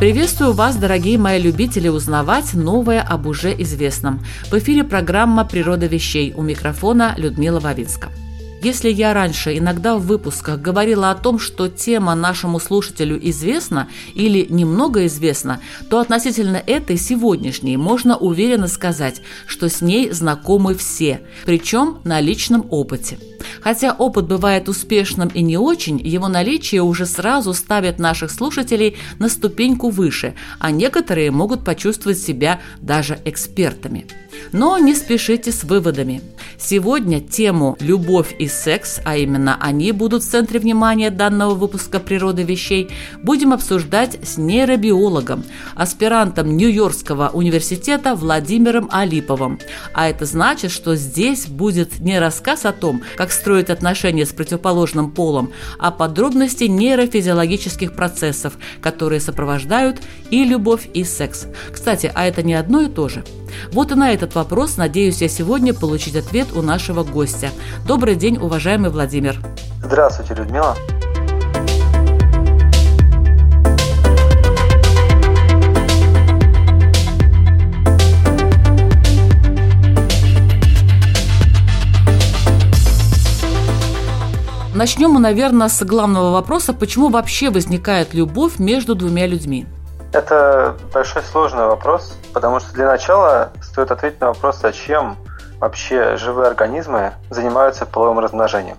Приветствую вас, дорогие мои любители, узнавать новое об уже известном. В эфире программа «Природа вещей» у микрофона Людмила Вавинска. Если я раньше иногда в выпусках говорила о том, что тема нашему слушателю известна или немного известна, то относительно этой сегодняшней можно уверенно сказать, что с ней знакомы все, причем на личном опыте. Хотя опыт бывает успешным и не очень, его наличие уже сразу ставит наших слушателей на ступеньку выше, а некоторые могут почувствовать себя даже экспертами. Но не спешите с выводами. Сегодня тему «Любовь и секс», а именно они будут в центре внимания данного выпуска «Природы вещей», будем обсуждать с нейробиологом, аспирантом Нью-Йоркского университета Владимиром Алиповым. А это значит, что здесь будет не рассказ о том, как строить отношения с противоположным полом, а подробности нейрофизиологических процессов, которые сопровождают и любовь, и секс. Кстати, а это не одно и то же – вот и на этот вопрос надеюсь я сегодня получить ответ у нашего гостя. Добрый день, уважаемый Владимир. Здравствуйте, Людмила. Начнем мы, наверное, с главного вопроса, почему вообще возникает любовь между двумя людьми? Это большой сложный вопрос, потому что для начала стоит ответить на вопрос, зачем вообще живые организмы занимаются половым размножением.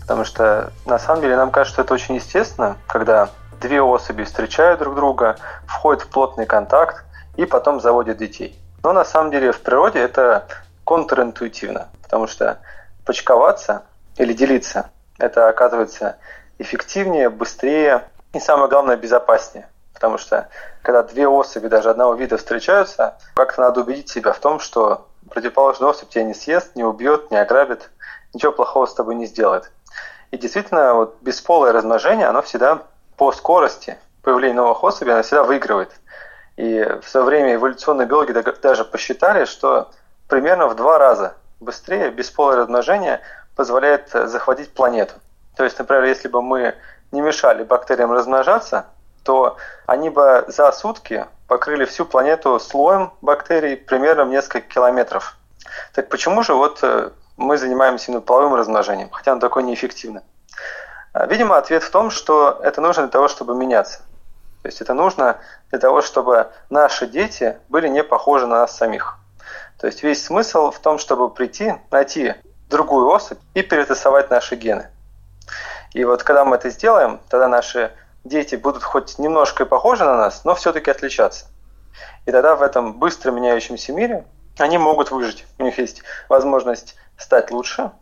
Потому что на самом деле нам кажется, что это очень естественно, когда две особи встречают друг друга, входят в плотный контакт и потом заводят детей. Но на самом деле в природе это контринтуитивно, потому что почковаться или делиться – это оказывается эффективнее, быстрее и самое главное безопаснее. Потому что когда две особи даже одного вида встречаются, как-то надо убедить себя в том, что противоположная особь тебя не съест, не убьет, не ограбит, ничего плохого с тобой не сделает. И действительно, вот бесполое размножение, оно всегда по скорости появления новых особей, оно всегда выигрывает. И в свое время эволюционные биологи даже посчитали, что примерно в два раза быстрее бесполое размножение позволяет захватить планету. То есть, например, если бы мы не мешали бактериям размножаться, то они бы за сутки покрыли всю планету слоем бактерий примерно в несколько километров. Так почему же вот э, мы занимаемся именно половым размножением, хотя оно такое неэффективно? А, видимо, ответ в том, что это нужно для того, чтобы меняться. То есть это нужно для того, чтобы наши дети были не похожи на нас самих. То есть весь смысл в том, чтобы прийти, найти другую особь и перетасовать наши гены. И вот когда мы это сделаем, тогда наши дети будут хоть немножко и похожи на нас, но все-таки отличаться. И тогда в этом быстро меняющемся мире они могут выжить. У них есть возможность стать лучше.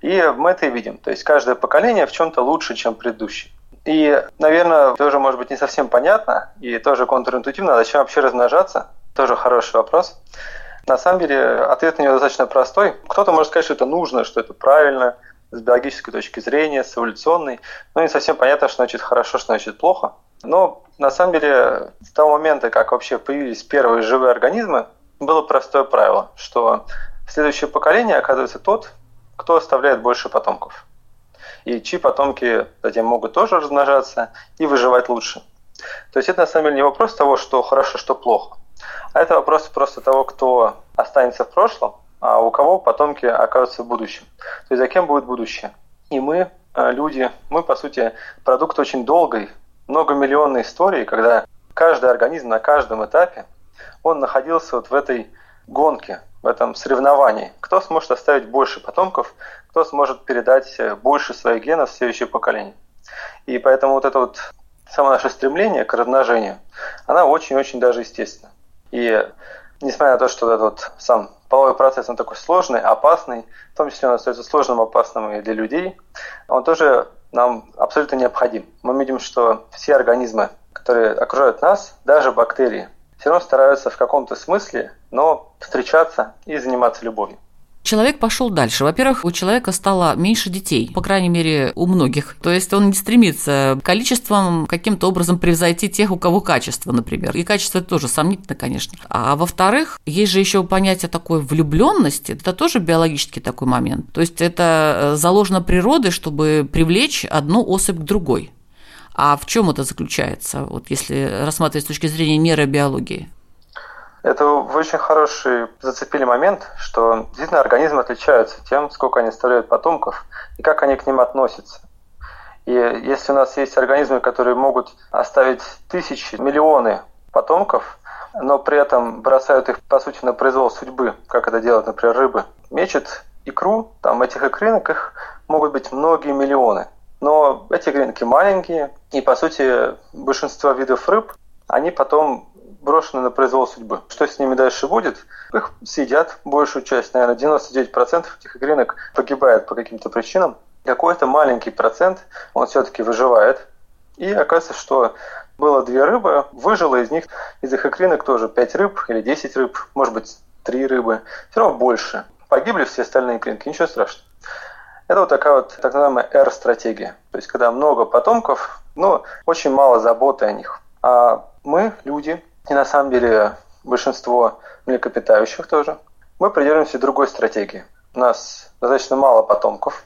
И мы это и видим. То есть каждое поколение в чем-то лучше, чем предыдущее. И, наверное, тоже может быть не совсем понятно и тоже контринтуитивно, зачем вообще размножаться. Тоже хороший вопрос. На самом деле ответ на него достаточно простой. Кто-то может сказать, что это нужно, что это правильно – с биологической точки зрения, с эволюционной. Ну, не совсем понятно, что значит хорошо, что значит плохо. Но на самом деле с того момента, как вообще появились первые живые организмы, было простое правило, что следующее поколение оказывается тот, кто оставляет больше потомков. И чьи потомки затем могут тоже размножаться и выживать лучше. То есть это на самом деле не вопрос того, что хорошо, что плохо, а это вопрос просто того, кто останется в прошлом, а у кого потомки окажутся в будущем. То есть за кем будет будущее. И мы, э, люди, мы, по сути, продукт очень долгой, многомиллионной истории, когда каждый организм на каждом этапе, он находился вот в этой гонке, в этом соревновании. Кто сможет оставить больше потомков, кто сможет передать э, больше своих генов в следующее поколение. И поэтому вот это вот само наше стремление к размножению, она очень-очень даже естественна. И несмотря на то, что этот вот сам половой процесс, он такой сложный, опасный, в том числе он остается сложным, опасным и для людей, он тоже нам абсолютно необходим. Мы видим, что все организмы, которые окружают нас, даже бактерии, все равно стараются в каком-то смысле, но встречаться и заниматься любовью. Человек пошел дальше. Во-первых, у человека стало меньше детей, по крайней мере, у многих. То есть он не стремится количеством каким-то образом превзойти тех, у кого качество, например. И качество тоже сомнительно, конечно. А во-вторых, есть же еще понятие такой влюбленности. Это тоже биологический такой момент. То есть это э, заложено природой, чтобы привлечь одну особь к другой. А в чем это заключается, вот если рассматривать с точки зрения нейробиологии? Это очень хороший зацепили момент, что действительно организмы отличаются тем, сколько они оставляют потомков и как они к ним относятся. И если у нас есть организмы, которые могут оставить тысячи, миллионы потомков, но при этом бросают их, по сути, на произвол судьбы, как это делают, например, рыбы, мечет икру, там этих икринок их могут быть многие миллионы. Но эти икринки маленькие, и, по сути, большинство видов рыб, они потом брошены на произвол судьбы. Что с ними дальше будет? Их съедят большую часть, наверное, 99% этих игринок погибает по каким-то причинам. Какой-то маленький процент он все-таки выживает. И оказывается, что было две рыбы, выжило из них, из их икринок тоже 5 рыб или 10 рыб, может быть, 3 рыбы, все равно больше. Погибли все остальные икринки, ничего страшного. Это вот такая вот так называемая R-стратегия. То есть, когда много потомков, но очень мало заботы о них. А мы, люди, и на самом деле большинство млекопитающих тоже, мы придерживаемся другой стратегии. У нас достаточно мало потомков,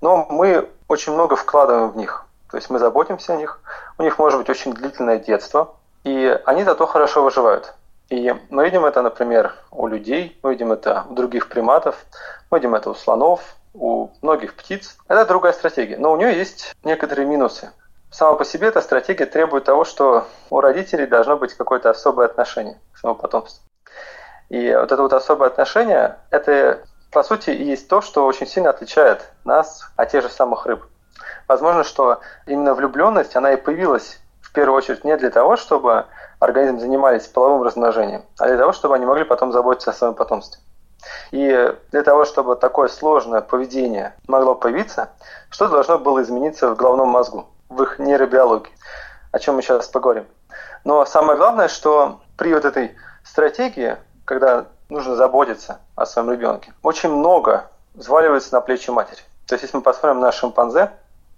но мы очень много вкладываем в них. То есть мы заботимся о них, у них может быть очень длительное детство, и они зато хорошо выживают. И мы видим это, например, у людей, мы видим это у других приматов, мы видим это у слонов, у многих птиц. Это другая стратегия, но у нее есть некоторые минусы. Сама по себе эта стратегия требует того, что у родителей должно быть какое-то особое отношение к своему потомству. И вот это вот особое отношение, это по сути и есть то, что очень сильно отличает нас от тех же самых рыб. Возможно, что именно влюбленность, она и появилась в первую очередь не для того, чтобы организм занимались половым размножением, а для того, чтобы они могли потом заботиться о своем потомстве. И для того, чтобы такое сложное поведение могло появиться, что должно было измениться в головном мозгу в их нейробиологии, о чем мы сейчас поговорим. Но самое главное, что при вот этой стратегии, когда нужно заботиться о своем ребенке, очень много взваливается на плечи матери. То есть, если мы посмотрим на шимпанзе,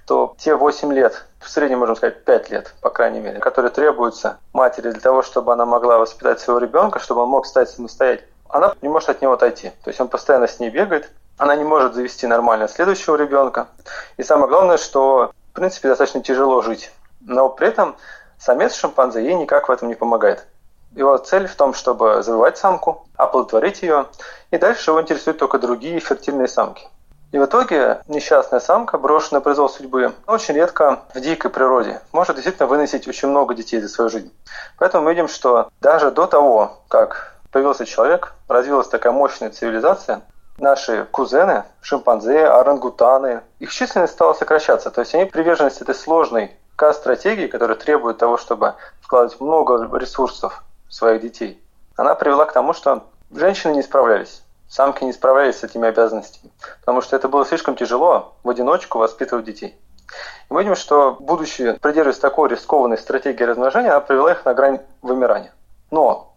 то те 8 лет, в среднем, можем сказать, 5 лет, по крайней мере, которые требуются матери для того, чтобы она могла воспитать своего ребенка, чтобы он мог стать самостоятельным, она не может от него отойти. То есть он постоянно с ней бегает, она не может завести нормально следующего ребенка. И самое главное, что принципе, достаточно тяжело жить. Но при этом самец шимпанзе ей никак в этом не помогает. Его цель в том, чтобы завоевать самку, оплодотворить ее, и дальше его интересуют только другие фертильные самки. И в итоге несчастная самка, брошенная на произвол судьбы, очень редко в дикой природе может действительно выносить очень много детей за свою жизнь. Поэтому мы видим, что даже до того, как появился человек, развилась такая мощная цивилизация, наши кузены, шимпанзе, орангутаны, их численность стала сокращаться. То есть они приверженность этой сложной К-стратегии, которая требует того, чтобы вкладывать много ресурсов в своих детей, она привела к тому, что женщины не справлялись. Самки не справлялись с этими обязанностями, потому что это было слишком тяжело в одиночку воспитывать детей. И мы видим, что будучи придерживаясь такой рискованной стратегии размножения, она привела их на грань вымирания. Но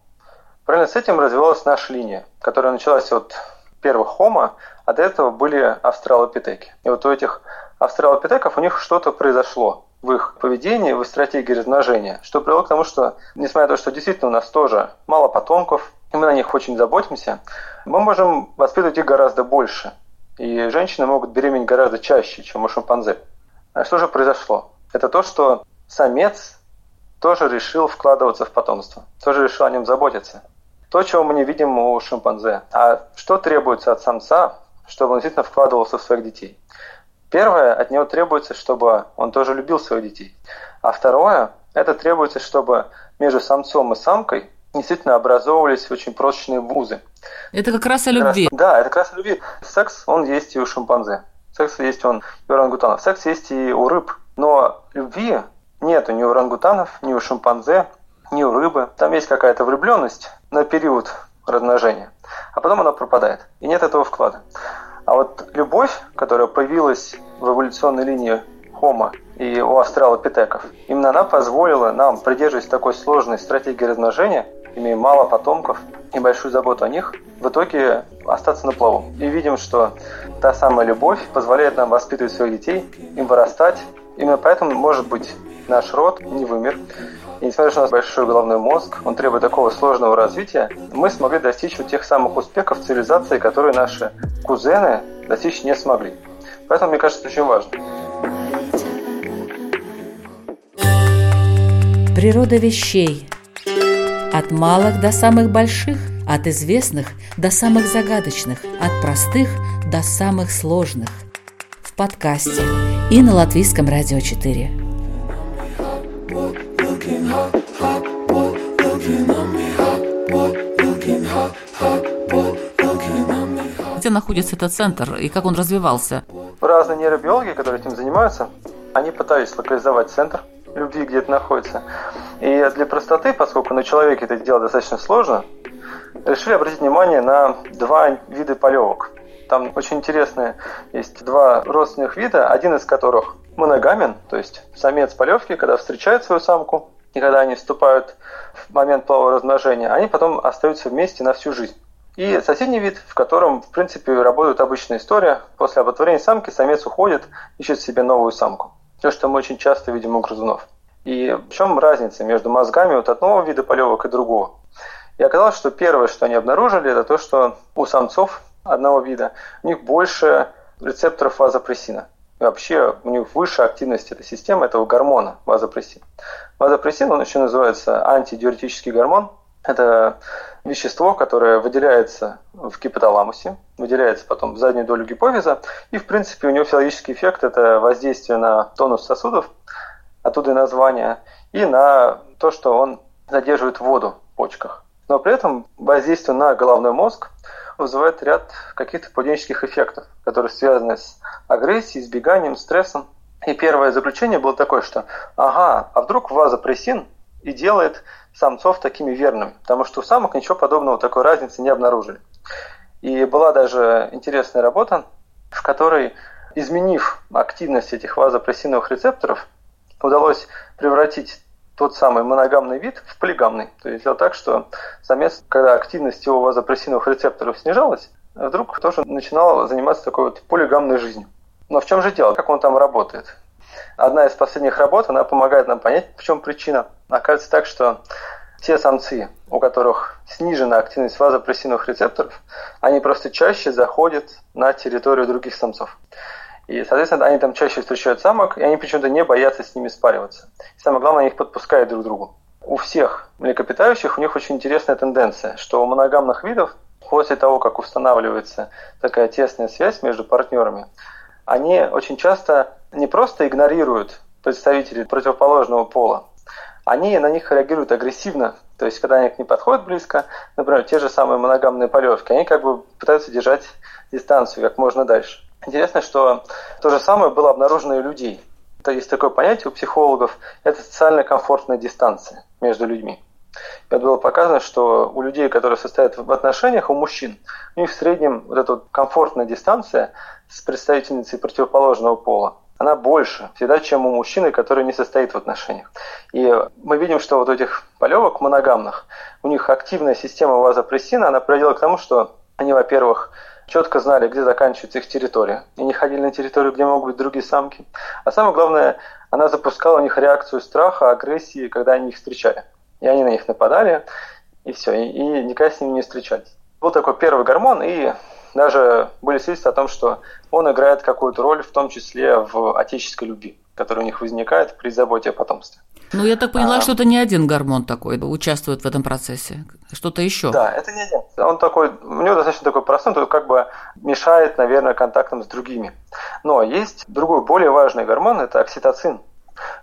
параллельно с этим развивалась наша линия, которая началась от первых хомо, а до этого были австралопитеки. И вот у этих австралопитеков у них что-то произошло в их поведении, в их стратегии размножения, что привело к тому, что, несмотря на то, что действительно у нас тоже мало потомков, и мы на них очень заботимся, мы можем воспитывать их гораздо больше. И женщины могут беременеть гораздо чаще, чем у шимпанзе. А что же произошло? Это то, что самец тоже решил вкладываться в потомство, тоже решил о нем заботиться то, чего мы не видим у шимпанзе. А что требуется от самца, чтобы он действительно вкладывался в своих детей? Первое, от него требуется, чтобы он тоже любил своих детей. А второе, это требуется, чтобы между самцом и самкой действительно образовывались очень прочные вузы. Это как раз о любви. Да, это как раз о любви. Секс, он есть и у шимпанзе. Секс есть он и у орангутанов. Секс есть и у рыб. Но любви нету ни у орангутанов, ни у шимпанзе, ни у рыбы. Там есть какая-то влюбленность на период размножения, а потом оно пропадает, и нет этого вклада. А вот любовь, которая появилась в эволюционной линии Homo и у австралопитеков, именно она позволила нам, придерживаясь такой сложной стратегии размножения, имея мало потомков и большую заботу о них, в итоге остаться на плаву. И видим, что та самая любовь позволяет нам воспитывать своих детей, им вырастать. Именно поэтому, может быть, наш род не вымер. И несмотря на большой головной мозг, он требует такого сложного развития, мы смогли достичь вот тех самых успехов цивилизации, которые наши кузены достичь не смогли. Поэтому, мне кажется, это очень важно. Природа вещей. От малых до самых больших, от известных до самых загадочных, от простых до самых сложных. В подкасте и на Латвийском радио 4. Где находится этот центр и как он развивался? Разные нейробиологи, которые этим занимаются, они пытались локализовать центр любви, где это находится. И для простоты, поскольку на человеке это делать достаточно сложно, решили обратить внимание на два вида полевок. Там очень интересные есть два родственных вида, один из которых моногамен, то есть самец полевки, когда встречает свою самку, и когда они вступают в момент полового размножения, они потом остаются вместе на всю жизнь. И соседний вид, в котором, в принципе, работает обычная история. После оплодотворения самки самец уходит, ищет себе новую самку. То, что мы очень часто видим у грызунов. И в чем разница между мозгами вот одного вида полевок и другого? И оказалось, что первое, что они обнаружили, это то, что у самцов одного вида у них больше рецепторов вазопрессина. И вообще у них выше активность этой системы, этого гормона вазопрессин. Вазопрессин, он еще называется антидиуретический гормон. Это вещество, которое выделяется в гипоталамусе, выделяется потом в заднюю долю гипофиза, и, в принципе, у него физиологический эффект – это воздействие на тонус сосудов, оттуда и название, и на то, что он задерживает воду в почках. Но при этом воздействие на головной мозг вызывает ряд каких-то поведенческих эффектов, которые связаны с агрессией, избеганием, стрессом. И первое заключение было такое, что ага, а вдруг вазопрессин и делает самцов такими верными, потому что у самок ничего подобного такой разницы не обнаружили. И была даже интересная работа, в которой, изменив активность этих вазопрессиновых рецепторов, удалось превратить тот самый моногамный вид в полигамный. То есть сделал так, что самец, когда активность его вазопрессиновых рецепторов снижалась, вдруг тоже начинал заниматься такой вот полигамной жизнью. Но в чем же дело? Как он там работает? Одна из последних работ, она помогает нам понять, в чем причина. Оказывается так, что те самцы, у которых снижена активность вазопрессиновых рецепторов, они просто чаще заходят на территорию других самцов. И, соответственно, они там чаще встречают самок, и они почему-то не боятся с ними спариваться. И самое главное, они их подпускают друг к другу. У всех млекопитающих у них очень интересная тенденция, что у моногамных видов после того, как устанавливается такая тесная связь между партнерами, они очень часто не просто игнорируют представителей противоположного пола, они на них реагируют агрессивно. То есть, когда они к ним подходят близко, например, те же самые моногамные полевки, они как бы пытаются держать дистанцию как можно дальше. Интересно, что то же самое было обнаружено и у людей. Это есть такое понятие у психологов, это социально комфортная дистанция между людьми. И было показано, что у людей, которые состоят в отношениях, у мужчин, у них в среднем вот эта вот комфортная дистанция с представительницей противоположного пола, она больше всегда, чем у мужчины, который не состоит в отношениях. И мы видим, что вот у этих полевок моногамных, у них активная система вазопрессина, она приводила к тому, что они, во-первых, четко знали, где заканчивается их территория, и не ходили на территорию, где могут быть другие самки. А самое главное, она запускала у них реакцию страха, агрессии, когда они их встречали. И они на них нападали, и все, и, и никогда с ними не встречались. Был такой первый гормон, и даже были свидетельства о том, что он играет какую-то роль, в том числе в отеческой любви, которая у них возникает при заботе о потомстве. Ну, я так поняла, а, что это не один гормон такой участвует в этом процессе, что-то еще. Да, это не один. Он такой, у него достаточно такой простой, то как бы мешает, наверное, контактам с другими. Но есть другой, более важный гормон, это окситоцин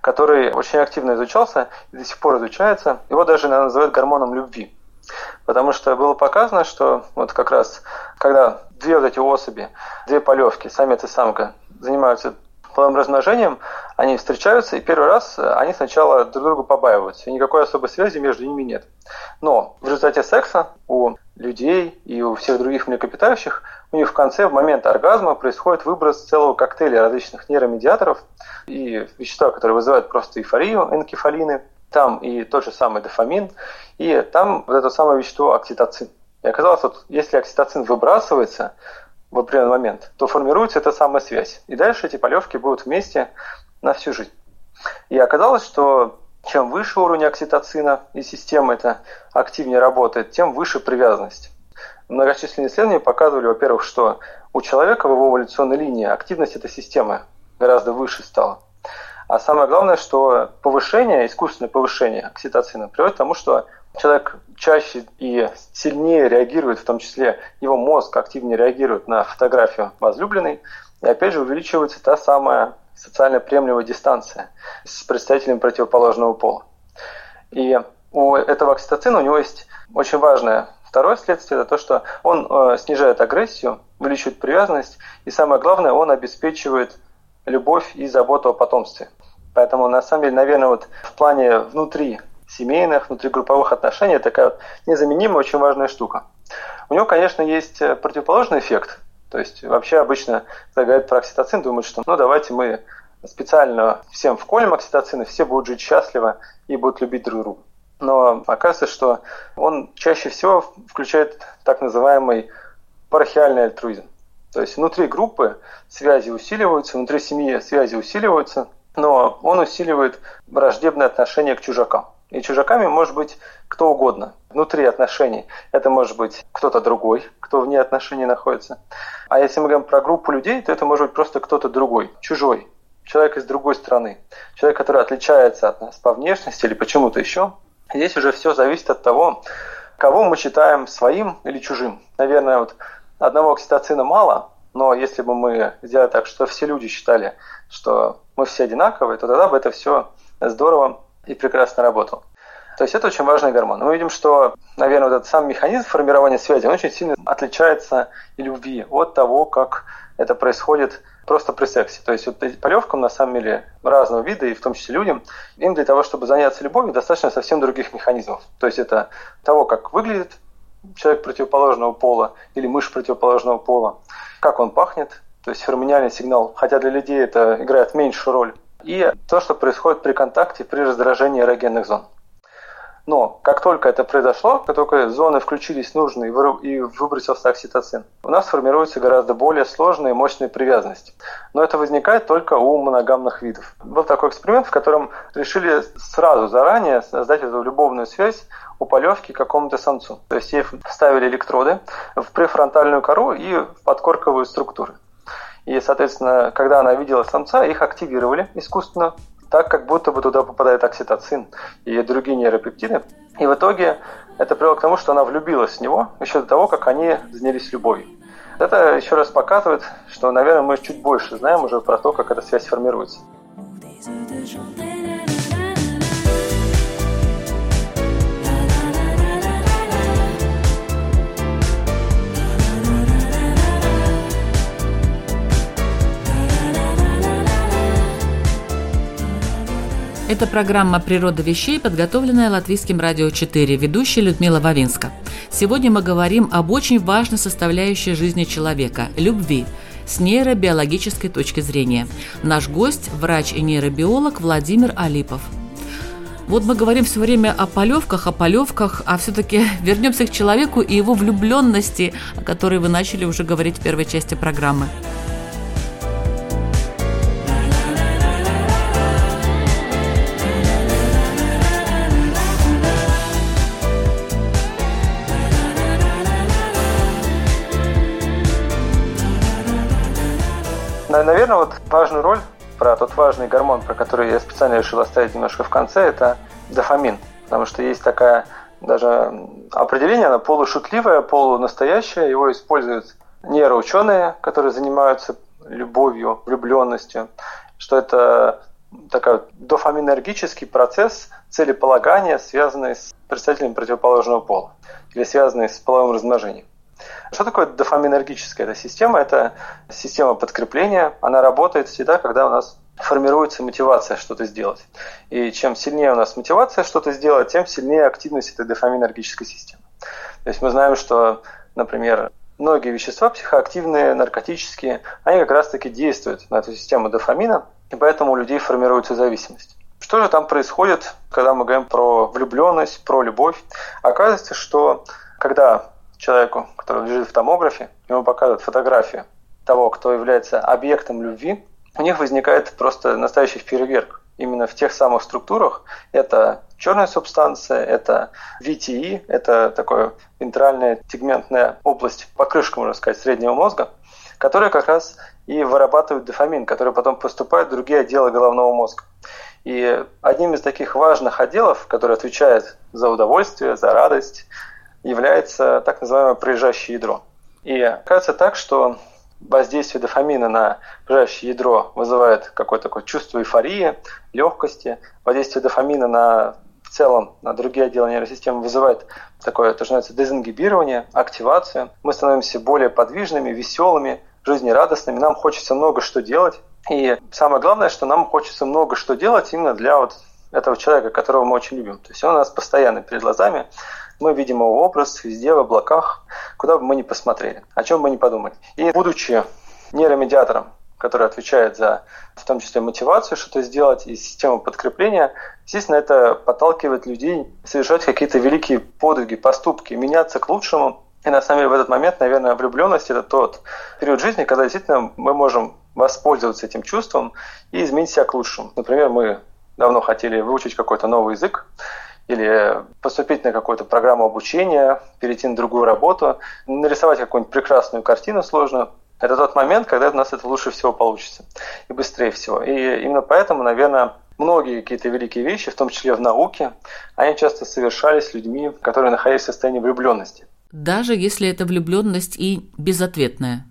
который очень активно изучался и до сих пор изучается. Его даже наверное, называют гормоном любви. Потому что было показано, что вот как раз, когда две вот эти особи, две полевки, самец и самка, занимаются половым размножением, они встречаются, и первый раз они сначала друг друга побаиваются, и никакой особой связи между ними нет. Но в результате секса у людей и у всех других млекопитающих, у них в конце, в момент оргазма, происходит выброс целого коктейля различных нейромедиаторов и вещества, которые вызывают просто эйфорию, энкефалины, там и тот же самый дофамин, и там вот это самое вещество окситоцин. И оказалось, вот если окситоцин выбрасывается в определенный момент, то формируется эта самая связь. И дальше эти полевки будут вместе на всю жизнь. И оказалось, что чем выше уровень окситоцина и система эта активнее работает, тем выше привязанность. Многочисленные исследования показывали, во-первых, что у человека в его эволюционной линии активность этой системы гораздо выше стала. А самое главное, что повышение, искусственное повышение окситоцина приводит к тому, что человек чаще и сильнее реагирует, в том числе его мозг активнее реагирует на фотографию возлюбленной, и опять же увеличивается та самая социально приемлемая дистанция с представителями противоположного пола. И у этого окситоцина у него есть очень важное второе следствие, это то, что он э, снижает агрессию, увеличивает привязанность, и самое главное, он обеспечивает любовь и заботу о потомстве. Поэтому, на самом деле, наверное, вот в плане внутри семейных, внутригрупповых отношений такая вот незаменимая, очень важная штука. У него, конечно, есть э, противоположный эффект, то есть вообще обычно, когда говорят про окситоцин, думают, что ну давайте мы специально всем вколем окситоцин, и все будут жить счастливо и будут любить друг друга. Но оказывается, что он чаще всего включает так называемый парахиальный альтруизм. То есть внутри группы связи усиливаются, внутри семьи связи усиливаются, но он усиливает враждебное отношение к чужакам. И чужаками может быть кто угодно. Внутри отношений это может быть кто-то другой, кто вне отношений находится. А если мы говорим про группу людей, то это может быть просто кто-то другой, чужой, человек из другой страны, человек, который отличается от нас по внешности или почему-то еще. Здесь уже все зависит от того, кого мы считаем своим или чужим. Наверное, вот одного окситоцина мало, но если бы мы сделали так, что все люди считали, что мы все одинаковые, то тогда бы это все здорово и прекрасно работал. То есть это очень важный гормон. Мы видим, что, наверное, вот этот сам механизм формирования связи, он очень сильно отличается и любви от того, как это происходит просто при сексе. То есть вот полевкам на самом деле разного вида, и в том числе людям, им для того, чтобы заняться любовью, достаточно совсем других механизмов. То есть это того, как выглядит человек противоположного пола или мышь противоположного пола, как он пахнет, то есть феромониальный сигнал, хотя для людей это играет меньшую роль и то, что происходит при контакте при раздражении эрогенных зон. Но как только это произошло, как только зоны включились нужные и выбросился окситоцин, у нас формируется гораздо более сложная и мощная привязанность. Но это возникает только у моногамных видов. Был такой эксперимент, в котором решили сразу заранее создать эту любовную связь у полевки какому-то самцу. То есть ей вставили электроды в префронтальную кору и в подкорковые структуры. И, соответственно, когда она видела самца, их активировали искусственно, так как будто бы туда попадает окситоцин и другие нейропептиды. И в итоге это привело к тому, что она влюбилась в него еще до того, как они занялись любовью. Это еще раз показывает, что, наверное, мы чуть больше знаем уже про то, как эта связь формируется. Это программа «Природа вещей», подготовленная Латвийским радио 4, ведущая Людмила Вавинска. Сегодня мы говорим об очень важной составляющей жизни человека – любви с нейробиологической точки зрения. Наш гость – врач и нейробиолог Владимир Алипов. Вот мы говорим все время о полевках, о полевках, а все-таки вернемся к человеку и его влюбленности, о которой вы начали уже говорить в первой части программы. Наверное, вот важную роль про тот важный гормон, про который я специально решил оставить немножко в конце, это дофамин. Потому что есть такая даже определение, она полушутливое, полунастоящее. Его используют нейроученые, которые занимаются любовью, влюбленностью, что это такой дофаминергический процесс целеполагания, связанный с представителями противоположного пола или связанный с половым размножением. Что такое дофаминергическая эта система? Это система подкрепления. Она работает всегда, когда у нас формируется мотивация что-то сделать. И чем сильнее у нас мотивация что-то сделать, тем сильнее активность этой дофаминергической системы. То есть мы знаем, что, например, многие вещества психоактивные, наркотические, они как раз-таки действуют на эту систему дофамина, и поэтому у людей формируется зависимость. Что же там происходит, когда мы говорим про влюбленность, про любовь? Оказывается, что когда человеку, который лежит в томографе, ему показывают фотографию того, кто является объектом любви, у них возникает просто настоящий фейерверк. Именно в тех самых структурах это черная субстанция, это VTE, это такая вентральная тегментная область, покрышка, можно сказать, среднего мозга, которая как раз и вырабатывает дофамин, который потом поступает в другие отделы головного мозга. И одним из таких важных отделов, который отвечает за удовольствие, за радость, является так называемое проезжающее ядро. И кажется так, что воздействие дофамина на проезжающее ядро вызывает какое-то такое чувство эйфории, легкости. Воздействие дофамина на в целом на другие отделы системы вызывает такое, то, что называется дезингибирование, активацию. Мы становимся более подвижными, веселыми, жизнерадостными. Нам хочется много что делать. И самое главное, что нам хочется много что делать именно для вот этого человека, которого мы очень любим. То есть он у нас постоянно перед глазами. Мы видим его образ везде, в облаках, куда бы мы ни посмотрели, о чем бы ни подумали. И будучи нейромедиатором, который отвечает за, в том числе, мотивацию что-то сделать и систему подкрепления, естественно, это подталкивает людей совершать какие-то великие подвиги, поступки, меняться к лучшему. И на самом деле в этот момент, наверное, влюбленность – это тот период жизни, когда действительно мы можем воспользоваться этим чувством и изменить себя к лучшему. Например, мы давно хотели выучить какой-то новый язык, или поступить на какую-то программу обучения, перейти на другую работу, нарисовать какую-нибудь прекрасную картину сложную. Это тот момент, когда у нас это лучше всего получится и быстрее всего. И именно поэтому, наверное, многие какие-то великие вещи, в том числе в науке, они часто совершались людьми, которые находились в состоянии влюбленности. Даже если это влюбленность и безответная.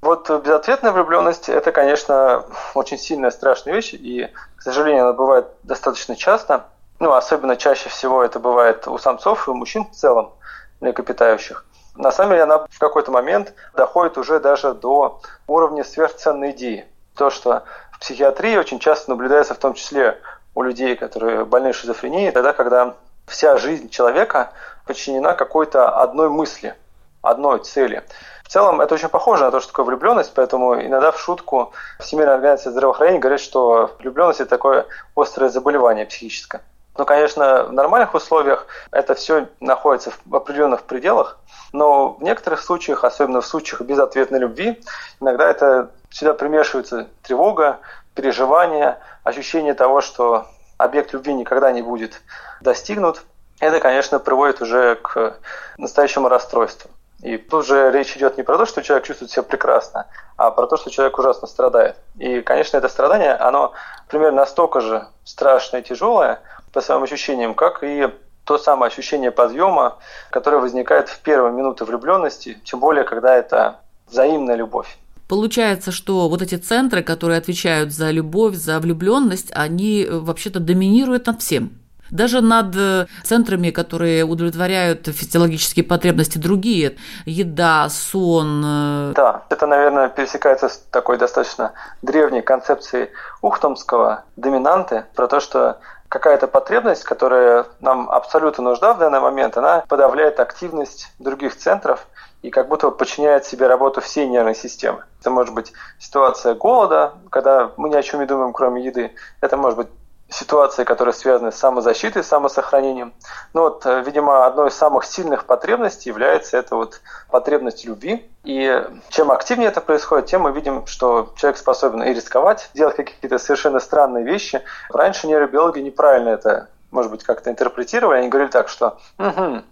Вот безответная влюбленность – это, конечно, очень сильная, страшная вещь, и, к сожалению, она бывает достаточно часто. Ну, особенно чаще всего это бывает у самцов и у мужчин в целом, млекопитающих. На самом деле она в какой-то момент доходит уже даже до уровня сверхценной идеи. То, что в психиатрии очень часто наблюдается в том числе у людей, которые больны шизофренией, тогда, когда вся жизнь человека подчинена какой-то одной мысли, одной цели – в целом это очень похоже на то, что такое влюбленность, поэтому иногда в шутку Всемирная организация здравоохранения говорит, что влюбленность это такое острое заболевание психическое. Но, конечно, в нормальных условиях это все находится в определенных пределах, но в некоторых случаях, особенно в случаях безответной любви, иногда это сюда примешивается тревога, переживание, ощущение того, что объект любви никогда не будет достигнут. Это, конечно, приводит уже к настоящему расстройству. И тут же речь идет не про то, что человек чувствует себя прекрасно, а про то, что человек ужасно страдает. И, конечно, это страдание, оно примерно настолько же страшное и тяжелое по своим ощущениям, как и то самое ощущение подъема, которое возникает в первые минуты влюбленности, тем более, когда это взаимная любовь. Получается, что вот эти центры, которые отвечают за любовь, за влюбленность, они э, вообще-то доминируют над всем даже над э, центрами, которые удовлетворяют физиологические потребности другие, еда, сон. Э. Да, это, наверное, пересекается с такой достаточно древней концепцией ухтомского доминанты про то, что какая-то потребность, которая нам абсолютно нужна в данный момент, она подавляет активность других центров и как будто подчиняет себе работу всей нервной системы. Это может быть ситуация голода, когда мы ни о чем не думаем, кроме еды. Это может быть ситуации, которые связаны с самозащитой, самосохранением. Ну вот, э, видимо, одной из самых сильных потребностей является это вот потребность любви. И чем активнее это происходит, тем мы видим, что человек способен и рисковать, делать какие-то совершенно странные вещи. Раньше нейробиологи неправильно это может быть, как-то интерпретировали, они говорили так, что угу,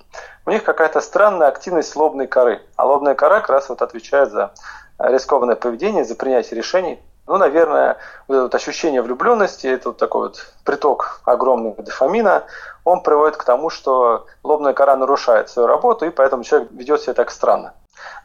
у них какая-то странная активность лобной коры. А лобная кора как раз вот отвечает за рискованное поведение, за принятие решений. Ну, наверное, вот это вот ощущение влюбленности, это вот такой вот приток огромного дофамина, он приводит к тому, что лобная кора нарушает свою работу, и поэтому человек ведет себя так странно.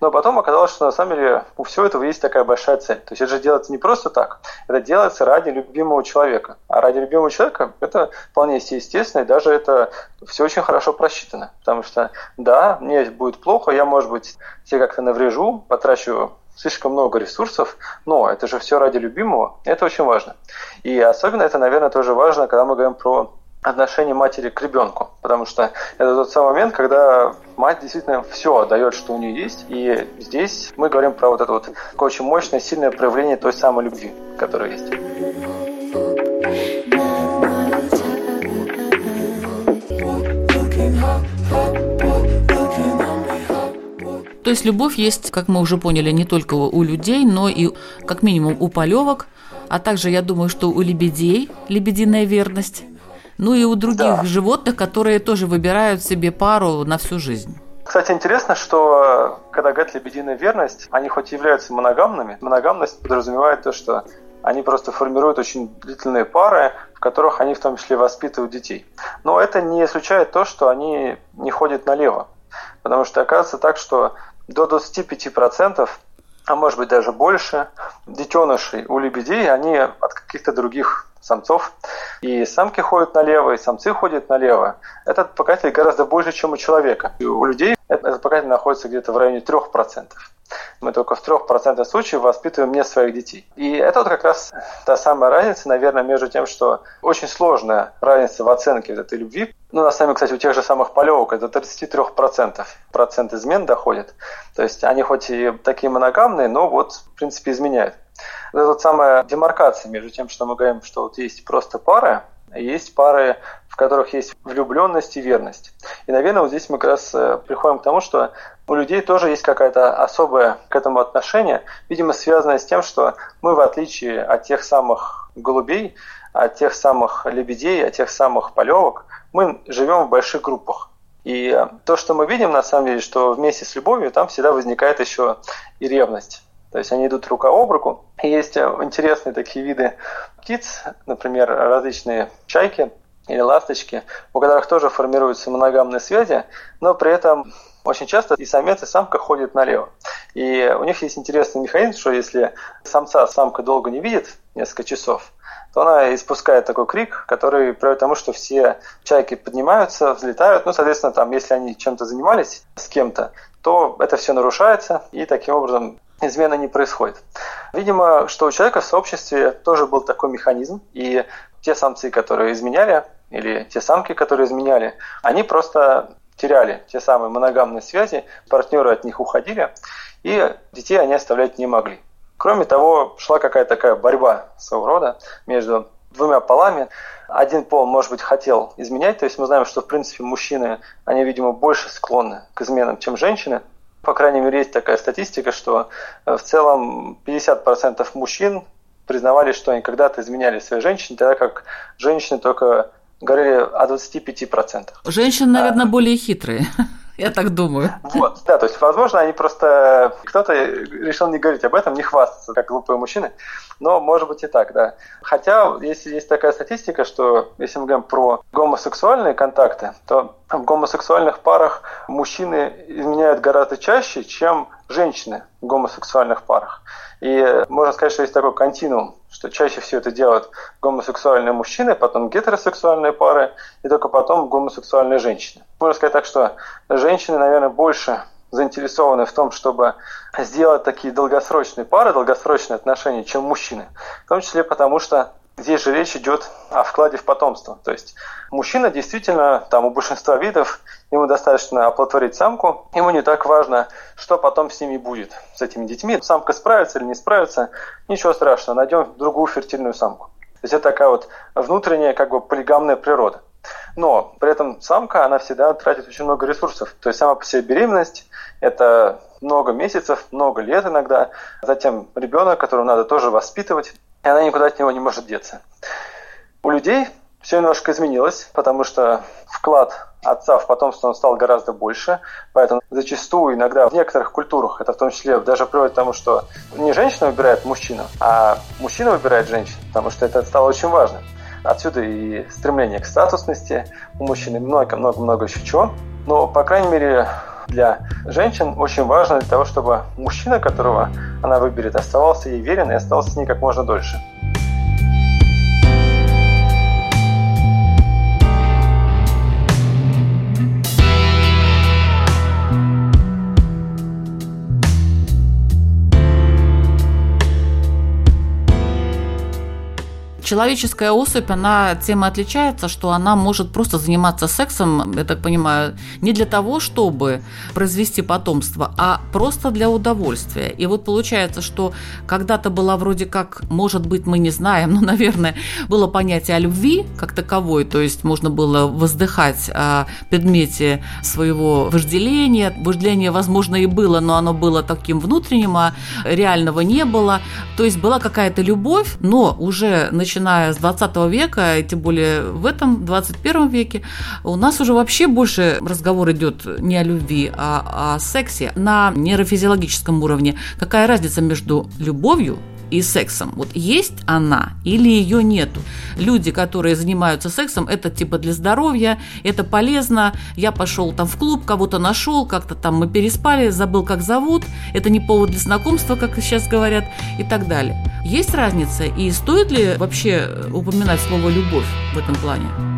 Но потом оказалось, что на самом деле у всего этого есть такая большая цель. То есть это же делается не просто так, это делается ради любимого человека. А ради любимого человека это вполне естественно, и даже это все очень хорошо просчитано. Потому что, да, мне будет плохо, я, может быть, себе как-то наврежу, потрачу слишком много ресурсов, но это же все ради любимого, это очень важно. И особенно это, наверное, тоже важно, когда мы говорим про отношение матери к ребенку, потому что это тот самый момент, когда мать действительно все отдает, что у нее есть, и здесь мы говорим про вот это вот очень мощное, сильное проявление той самой любви, которая есть. То есть любовь есть, как мы уже поняли, не только у людей, но и как минимум у полевок, а также, я думаю, что у лебедей лебединая верность, ну и у других да. животных, которые тоже выбирают себе пару на всю жизнь. Кстати, интересно, что когда говорят лебединая верность, они хоть и являются моногамными, моногамность подразумевает то, что они просто формируют очень длительные пары, в которых они в том числе воспитывают детей. Но это не исключает то, что они не ходят налево. Потому что оказывается так, что до 25%, а может быть даже больше, детенышей у лебедей, они от каких-то других самцов. И самки ходят налево, и самцы ходят налево. Этот показатель гораздо больше, чем у человека. И у людей этот показатель находится где-то в районе 3% мы только в 3% случаев воспитываем не своих детей. И это вот как раз та самая разница, наверное, между тем, что очень сложная разница в оценке вот этой любви. Ну, на самом деле, кстати, у тех же самых полевок это 33% процент измен доходит. То есть они хоть и такие моногамные, но вот, в принципе, изменяют. Это вот самая демаркация между тем, что мы говорим, что вот есть просто пары, есть пары, в которых есть влюбленность и верность. И, наверное, вот здесь мы как раз э, приходим к тому, что у людей тоже есть какая-то особое к этому отношение, видимо, связанное с тем, что мы, в отличие от тех самых голубей, от тех самых лебедей, от тех самых полевок, мы живем в больших группах. И то, что мы видим, на самом деле, что вместе с любовью там всегда возникает еще и ревность. То есть они идут рука об руку. Есть интересные такие виды птиц, например, различные чайки или ласточки, у которых тоже формируются моногамные связи, но при этом очень часто и самец, и самка ходят налево. И у них есть интересный механизм, что если самца самка долго не видит, несколько часов, то она испускает такой крик, который приводит к тому, что все чайки поднимаются, взлетают. Ну, соответственно, там, если они чем-то занимались с кем-то, то это все нарушается, и таким образом измена не происходит. Видимо, что у человека в сообществе тоже был такой механизм, и те самцы, которые изменяли, или те самки, которые изменяли, они просто теряли те самые моногамные связи, партнеры от них уходили, и детей они оставлять не могли. Кроме того, шла какая-то такая борьба своего рода между двумя полами. Один пол, может быть, хотел изменять, то есть мы знаем, что, в принципе, мужчины, они, видимо, больше склонны к изменам, чем женщины, по крайней мере, есть такая статистика, что э, в целом 50% мужчин признавали, что они когда-то изменяли своей женщине, тогда как женщины только говорили о 25%. Женщины, наверное, а, более хитрые. Я так думаю. Вот, да, то есть, возможно, они просто... Кто-то решил не говорить об этом, не хвастаться, как глупые мужчины, но может быть и так, да. Хотя, если есть такая статистика, что если мы говорим про гомосексуальные контакты, то в гомосексуальных парах мужчины изменяют гораздо чаще, чем женщины в гомосексуальных парах. И можно сказать, что есть такой континуум, что чаще всего это делают гомосексуальные мужчины, потом гетеросексуальные пары, и только потом гомосексуальные женщины. Можно сказать так, что женщины, наверное, больше заинтересованы в том, чтобы сделать такие долгосрочные пары, долгосрочные отношения, чем мужчины. В том числе потому, что Здесь же речь идет о вкладе в потомство. То есть мужчина действительно, там у большинства видов, ему достаточно оплодотворить самку, ему не так важно, что потом с ними будет, с этими детьми. Самка справится или не справится, ничего страшного, найдем другую фертильную самку. То есть это такая вот внутренняя как бы полигамная природа. Но при этом самка, она всегда тратит очень много ресурсов. То есть сама по себе беременность – это много месяцев, много лет иногда. Затем ребенок, которого надо тоже воспитывать и она никуда от него не может деться. У людей все немножко изменилось, потому что вклад отца в потомство он стал гораздо больше, поэтому зачастую иногда в некоторых культурах, это в том числе даже приводит к тому, что не женщина выбирает мужчину, а мужчина выбирает женщину, потому что это стало очень важно. Отсюда и стремление к статусности у мужчины, много-много-много еще чего. Но, по крайней мере, для женщин очень важно для того, чтобы мужчина, которого она выберет, оставался ей верен и остался с ней как можно дольше. Человеческая особь, она тем и отличается, что она может просто заниматься сексом, я так понимаю, не для того, чтобы произвести потомство, а просто для удовольствия. И вот получается, что когда-то была вроде как, может быть, мы не знаем, но, наверное, было понятие о любви как таковой, то есть можно было воздыхать о предмете своего вожделения. Вожделение, возможно, и было, но оно было таким внутренним, а реального не было. То есть была какая-то любовь, но уже начиная с 20 века, и тем более в этом 21 веке, у нас уже вообще больше разговор идет не о любви, а о сексе на нейрофизиологическом уровне. Какая разница между любовью и сексом. Вот есть она или ее нету. Люди, которые занимаются сексом, это типа для здоровья, это полезно. Я пошел там в клуб, кого-то нашел, как-то там мы переспали, забыл, как зовут. Это не повод для знакомства, как сейчас говорят, и так далее. Есть разница, и стоит ли вообще упоминать слово «любовь» в этом плане?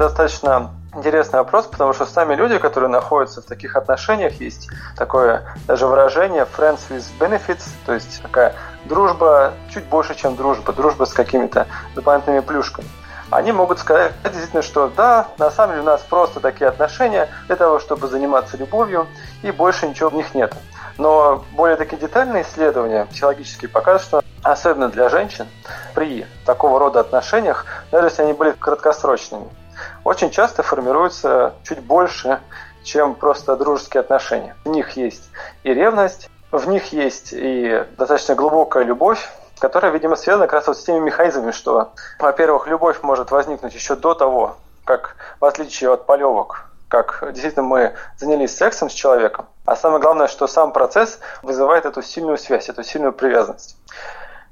Достаточно интересный вопрос, потому что сами люди, которые находятся в таких отношениях, есть такое даже выражение friends with benefits, то есть такая дружба чуть больше, чем дружба, дружба с какими-то дополнительными плюшками. Они могут сказать действительно, что да, на самом деле у нас просто такие отношения для того, чтобы заниматься любовью, и больше ничего в них нет. Но более такие детальные исследования психологические показывают, что особенно для женщин при такого рода отношениях, даже если они были краткосрочными, очень часто формируется чуть больше, чем просто дружеские отношения. В них есть и ревность, в них есть и достаточно глубокая любовь, которая, видимо, связана как раз вот с теми механизмами, что, во-первых, любовь может возникнуть еще до того, как, в отличие от полевок, как действительно мы занялись сексом с человеком, а самое главное, что сам процесс вызывает эту сильную связь, эту сильную привязанность.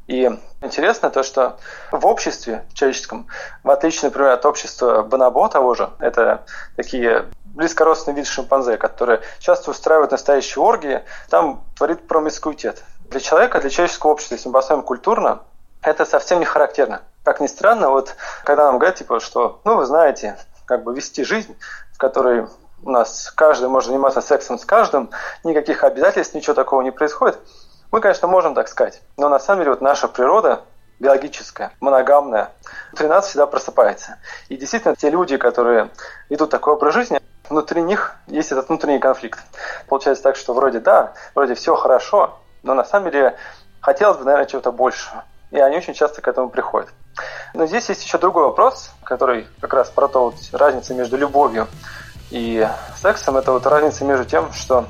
И интересно то, что в обществе человеческом, в отличие, например, от общества бонобо того же, это такие близкородственный вид шимпанзе, которые часто устраивают настоящие оргии, там творит промискуитет. Для человека, для человеческого общества, если мы посмотрим культурно, это совсем не характерно. Как ни странно, вот когда нам говорят, типа, что, ну, вы знаете, как бы вести жизнь, в которой у нас каждый может заниматься сексом с каждым, никаких обязательств, ничего такого не происходит – мы, конечно, можем так сказать, но на самом деле вот наша природа биологическая, моногамная, внутри нас всегда просыпается. И действительно, те люди, которые ведут такой образ жизни, внутри них есть этот внутренний конфликт. Получается так, что вроде да, вроде все хорошо, но на самом деле хотелось бы, наверное, чего-то большего. И они очень часто к этому приходят. Но здесь есть еще другой вопрос, который как раз про то, вот, разница между любовью и сексом. Это вот разница между тем, что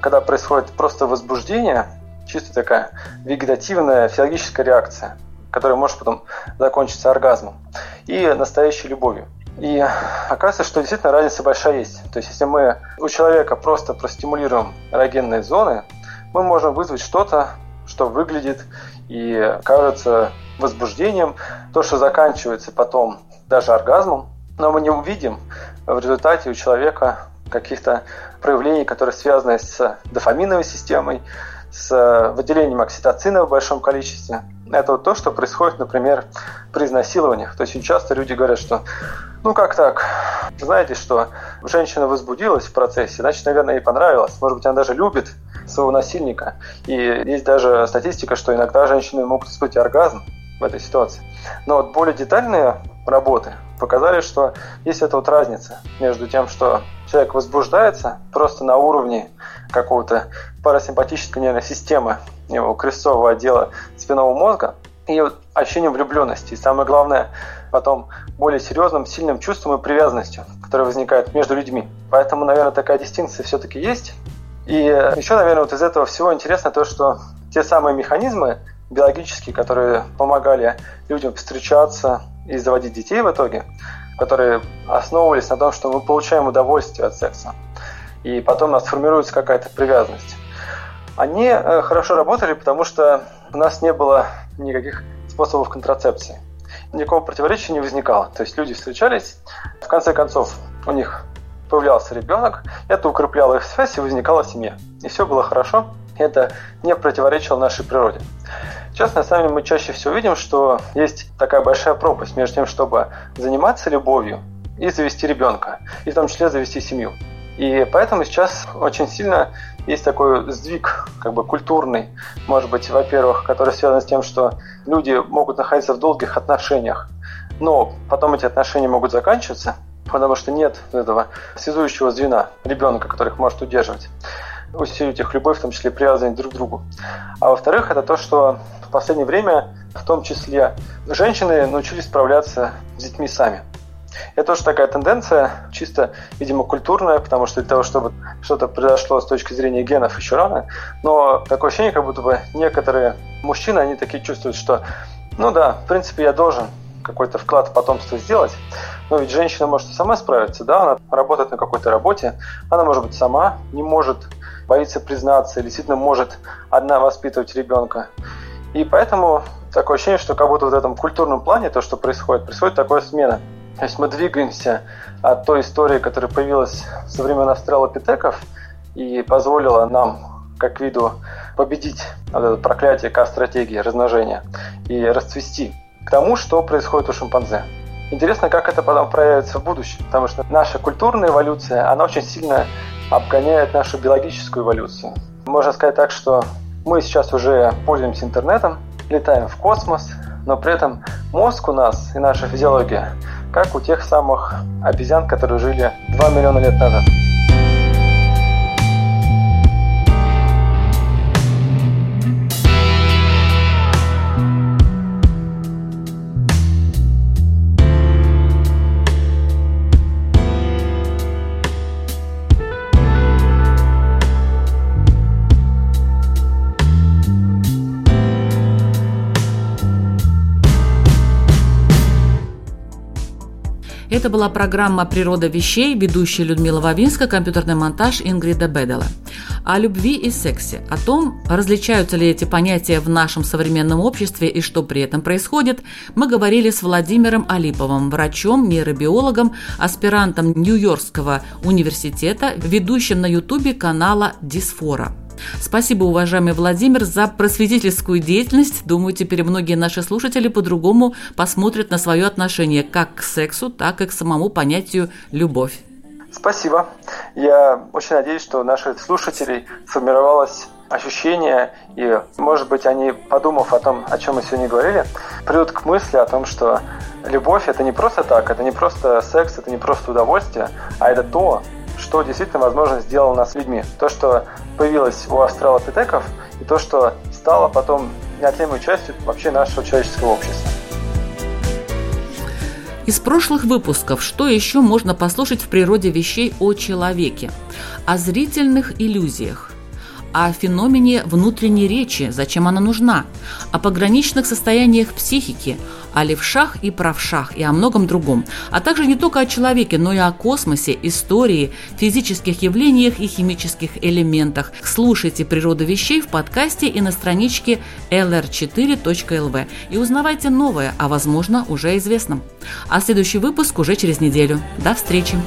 когда происходит просто возбуждение, чисто такая вегетативная физиологическая реакция, которая может потом закончиться оргазмом и настоящей любовью. И оказывается, что действительно разница большая есть. То есть, если мы у человека просто простимулируем эрогенные зоны, мы можем вызвать что-то, что выглядит и кажется возбуждением, то, что заканчивается потом даже оргазмом, но мы не увидим в результате у человека каких-то проявлений, которые связаны с дофаминовой системой, с э, выделением окситоцина в большом количестве. Это вот то, что происходит, например, при изнасилованиях. То есть очень часто люди говорят, что ну как так, знаете, что женщина возбудилась в процессе, значит, наверное, ей понравилось. Может быть, она даже любит своего насильника. И есть даже статистика, что иногда женщины могут испытать оргазм в этой ситуации. Но вот более детальные работы показали, что есть эта вот разница между тем, что человек возбуждается просто на уровне какого-то парасимпатической нервной системы, его крестцового отдела спинного мозга, и вот ощущением влюбленности. И самое главное, потом более серьезным, сильным чувством и привязанностью, которое возникает между людьми. Поэтому, наверное, такая дистинкция все-таки есть. И еще, наверное, вот из этого всего интересно то, что те самые механизмы биологические, которые помогали людям встречаться и заводить детей в итоге, которые основывались на том, что мы получаем удовольствие от секса. И потом у нас формируется какая-то привязанность. Они э, хорошо работали, потому что у нас не было никаких способов контрацепции. Никакого противоречия не возникало. То есть люди встречались, в конце концов у них появлялся ребенок, это укрепляло их связь и возникала семья. И все было хорошо, это не противоречило нашей природе. Сейчас, на самом деле, мы чаще всего видим, что есть такая большая пропасть между тем, чтобы заниматься любовью и завести ребенка, и в том числе завести семью. И поэтому сейчас очень сильно есть такой сдвиг как бы культурный, может быть, во-первых, который связан с тем, что люди могут находиться в долгих отношениях, но потом эти отношения могут заканчиваться, потому что нет этого связующего звена ребенка, который их может удерживать усилить их любовь, в том числе привязанность друг к другу. А во-вторых, это то, что в последнее время, в том числе, женщины научились справляться с детьми сами. Это тоже такая тенденция, чисто, видимо, культурная, потому что для того, чтобы что-то произошло с точки зрения генов еще рано, но такое ощущение, как будто бы некоторые мужчины, они такие чувствуют, что, ну да, в принципе, я должен какой-то вклад в потомство сделать, но ведь женщина может и сама справиться, да, она работает на какой-то работе, она может быть сама, не может, боится признаться, или действительно может одна воспитывать ребенка. И поэтому такое ощущение, что как будто в этом культурном плане то, что происходит, происходит такая смена – то есть мы двигаемся от той истории, которая появилась со времен австралопитеков и позволила нам, как виду, победить вот это проклятие К-стратегии размножения и расцвести к тому, что происходит у шимпанзе. Интересно, как это потом проявится в будущем, потому что наша культурная эволюция, она очень сильно обгоняет нашу биологическую эволюцию. Можно сказать так, что мы сейчас уже пользуемся интернетом, летаем в космос, но при этом мозг у нас и наша физиология как у тех самых обезьян, которые жили 2 миллиона лет назад. Была программа «Природа вещей», ведущая Людмила Вавинска, компьютерный монтаж Ингрида Бедела. О любви и сексе, о том, различаются ли эти понятия в нашем современном обществе и что при этом происходит, мы говорили с Владимиром Алиповым, врачом, нейробиологом, аспирантом Нью-Йоркского университета, ведущим на ютубе канала «Дисфора». Спасибо, уважаемый Владимир, за просветительскую деятельность. Думаю, теперь многие наши слушатели по-другому посмотрят на свое отношение как к сексу, так и к самому понятию «любовь». Спасибо. Я очень надеюсь, что у наших слушателей сформировалось ощущение, и, может быть, они, подумав о том, о чем мы сегодня говорили, придут к мысли о том, что любовь – это не просто так, это не просто секс, это не просто удовольствие, а это то, что действительно, возможно, сделало нас людьми. То, что появилось у австралопитеков, и то, что стало потом неотъемлемой частью вообще нашего человеческого общества. Из прошлых выпусков что еще можно послушать в природе вещей о человеке? О зрительных иллюзиях, о феномене внутренней речи, зачем она нужна, о пограничных состояниях психики, о левшах и правшах и о многом другом, а также не только о человеке, но и о космосе, истории, физических явлениях и химических элементах. Слушайте «Природу вещей» в подкасте и на страничке lr4.lv и узнавайте новое, а возможно уже известном. А следующий выпуск уже через неделю. До встречи!